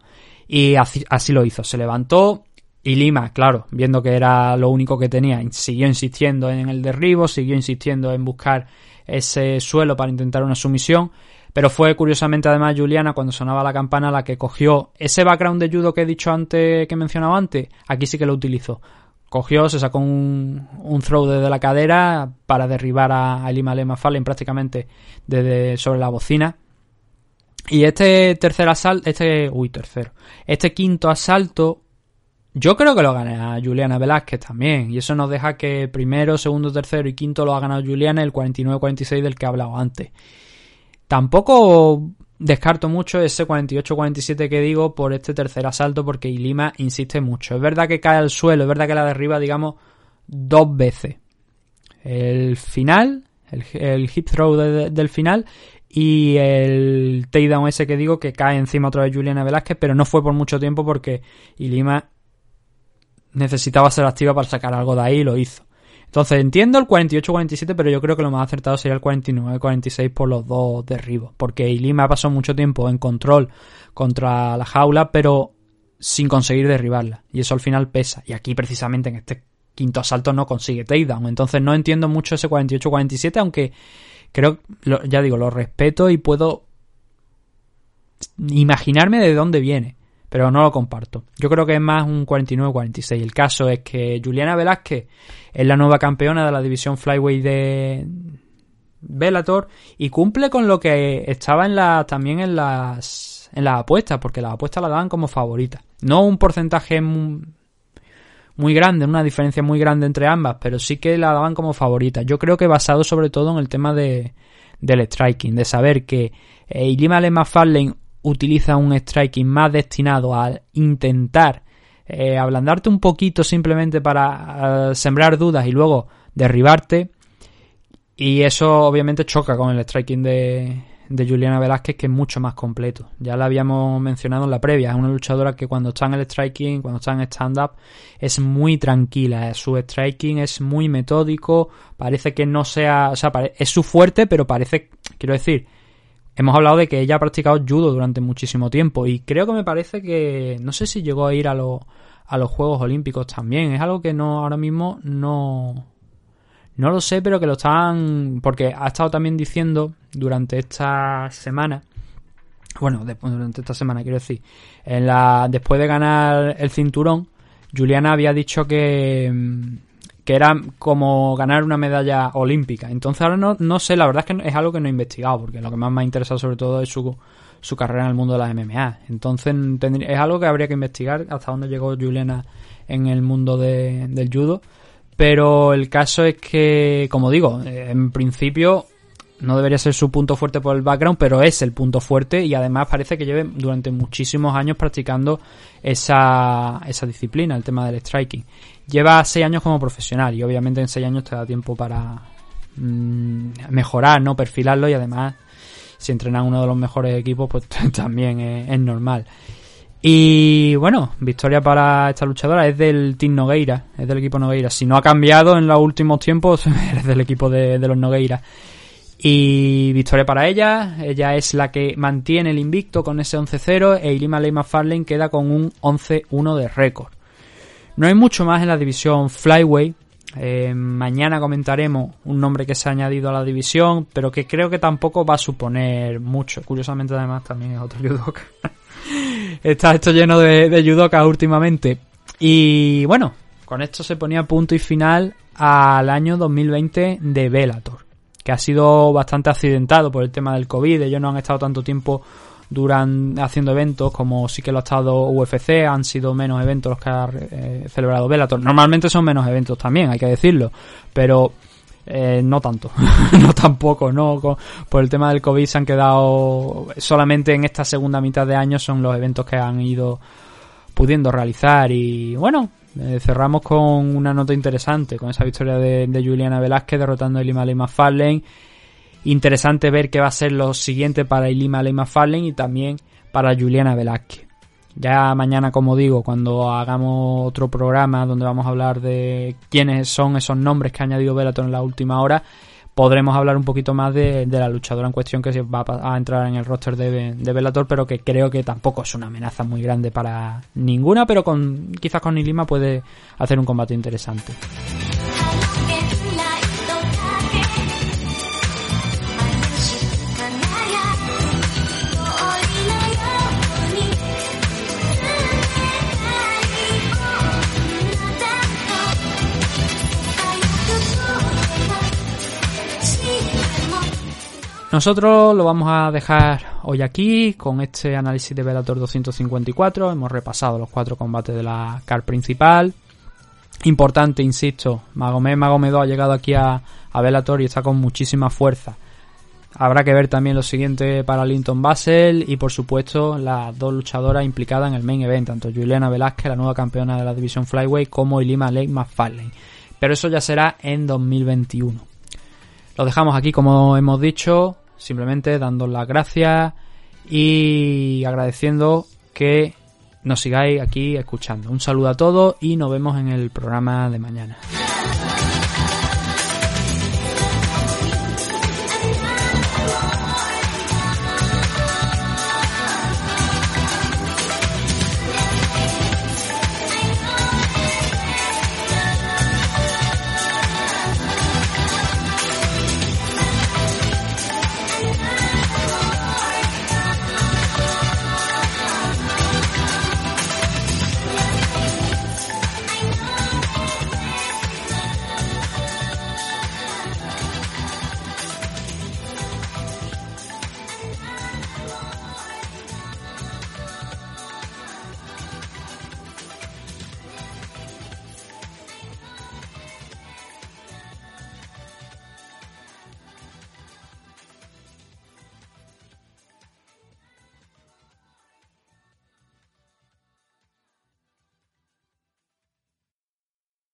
Y así lo hizo, se levantó, y Lima, claro, viendo que era lo único que tenía, siguió insistiendo en el derribo, siguió insistiendo en buscar ese suelo para intentar una sumisión. Pero fue curiosamente además Juliana cuando sonaba la campana la que cogió ese background de judo que he dicho antes, que he mencionado antes, aquí sí que lo utilizó. Cogió, se sacó un, un throw desde la cadera para derribar a, Lima Lema Fallen prácticamente desde sobre la bocina. Y este tercer asalto, este, uy, tercero, este quinto asalto yo creo que lo gana Juliana Velázquez también. Y eso nos deja que primero, segundo, tercero y quinto lo ha ganado Juliana, el 49-46 del que he hablado antes. Tampoco descarto mucho ese 48-47 que digo por este tercer asalto porque Ilima insiste mucho. Es verdad que cae al suelo, es verdad que la derriba, digamos, dos veces. El final, el, el hip throw de- del final y el takedown ese que digo que cae encima otra vez Juliana Velázquez, pero no fue por mucho tiempo porque Ilima necesitaba ser activa para sacar algo de ahí y lo hizo. Entonces entiendo el 48-47, pero yo creo que lo más acertado sería el 49-46 por los dos derribos. Porque Ilima pasó mucho tiempo en control contra la jaula, pero sin conseguir derribarla. Y eso al final pesa. Y aquí precisamente en este quinto asalto no consigue takedown. Entonces no entiendo mucho ese 48-47, aunque creo, ya digo, lo respeto y puedo imaginarme de dónde viene. Pero no lo comparto. Yo creo que es más un 49-46. El caso es que Juliana Velázquez es la nueva campeona de la división Flyweight de Bellator y cumple con lo que estaba en la, también en las, en las apuestas, porque las apuestas la daban como favorita. No un porcentaje mu- muy grande, una diferencia muy grande entre ambas, pero sí que la daban como favorita. Yo creo que basado sobre todo en el tema de, del striking, de saber que eh, Ilima Farlane utiliza un striking más destinado a intentar eh, ablandarte un poquito simplemente para eh, sembrar dudas y luego derribarte. Y eso obviamente choca con el striking de, de Juliana Velázquez, que es mucho más completo. Ya la habíamos mencionado en la previa. Es una luchadora que cuando está en el striking, cuando está en stand-up, es muy tranquila. Su striking es muy metódico. Parece que no sea. O sea, es su fuerte, pero parece. Quiero decir. Hemos hablado de que ella ha practicado judo durante muchísimo tiempo. Y creo que me parece que. No sé si llegó a ir a, los a los Juegos Olímpicos también. Es algo que no ahora mismo no. No lo sé, pero que lo están. Porque ha estado también diciendo durante esta semana. Bueno, después, durante esta semana, quiero decir. En la, después de ganar el cinturón, Juliana había dicho que. Que era como ganar una medalla olímpica. Entonces ahora no, no sé, la verdad es que es algo que no he investigado, porque lo que más me ha interesado sobre todo es su, su carrera en el mundo de las MMA. Entonces es algo que habría que investigar hasta dónde llegó Juliana en el mundo de- del judo. Pero el caso es que, como digo, eh, en principio no debería ser su punto fuerte por el background, pero es el punto fuerte y además parece que lleve durante muchísimos años practicando esa, esa disciplina, el tema del striking. Lleva seis años como profesional y obviamente en seis años te da tiempo para mm, mejorar, no perfilarlo y además si entrenan uno de los mejores equipos pues también es, normal. Y bueno, victoria para esta luchadora es del Team Nogueira, es del equipo Nogueira. Si no ha cambiado en los últimos tiempos, es del equipo de, los Nogueira. Y victoria para ella, ella es la que mantiene el invicto con ese 11-0 e Ilima Leyma Farlane queda con un 11-1 de récord. No hay mucho más en la división Flyway. Eh, mañana comentaremos un nombre que se ha añadido a la división, pero que creo que tampoco va a suponer mucho. Curiosamente, además, también es otro judoka. Está esto lleno de, de últimamente. Y bueno, con esto se ponía punto y final al año 2020 de Bellator, que ha sido bastante accidentado por el tema del COVID. Ellos no han estado tanto tiempo durante haciendo eventos como sí que lo ha estado UFC, han sido menos eventos los que ha eh, celebrado Bellator. Normalmente son menos eventos también, hay que decirlo, pero eh, no tanto, no tampoco, no Con- por el tema del COVID se han quedado solamente en esta segunda mitad de año son los eventos que han ido pudiendo realizar y bueno eh, cerramos con una nota interesante con esa victoria de, de Juliana Velázquez derrotando a Ilima Lima Farlane interesante ver qué va a ser lo siguiente para Ilima Lima Farlane y también para Juliana Velázquez ya mañana, como digo, cuando hagamos otro programa donde vamos a hablar de quiénes son esos nombres que ha añadido Bellator en la última hora, podremos hablar un poquito más de, la luchadora en cuestión que va a, entrar en el roster de, de Bellator, pero que creo que tampoco es una amenaza muy grande para ninguna, pero con quizás con Ilima puede hacer un combate interesante. Nosotros lo vamos a dejar hoy aquí con este análisis de Bellator 254. Hemos repasado los cuatro combates de la car principal. Importante, insisto, Magomed Magomedov ha llegado aquí a, a Bellator y está con muchísima fuerza. Habrá que ver también lo siguiente para Linton Basel y por supuesto las dos luchadoras implicadas en el main event, tanto Juliana Velázquez, la nueva campeona de la división Flyway, como Ilima Lake McFarlane. Pero eso ya será en 2021. Lo dejamos aquí como hemos dicho, simplemente dando las gracias y agradeciendo que nos sigáis aquí escuchando. Un saludo a todos y nos vemos en el programa de mañana.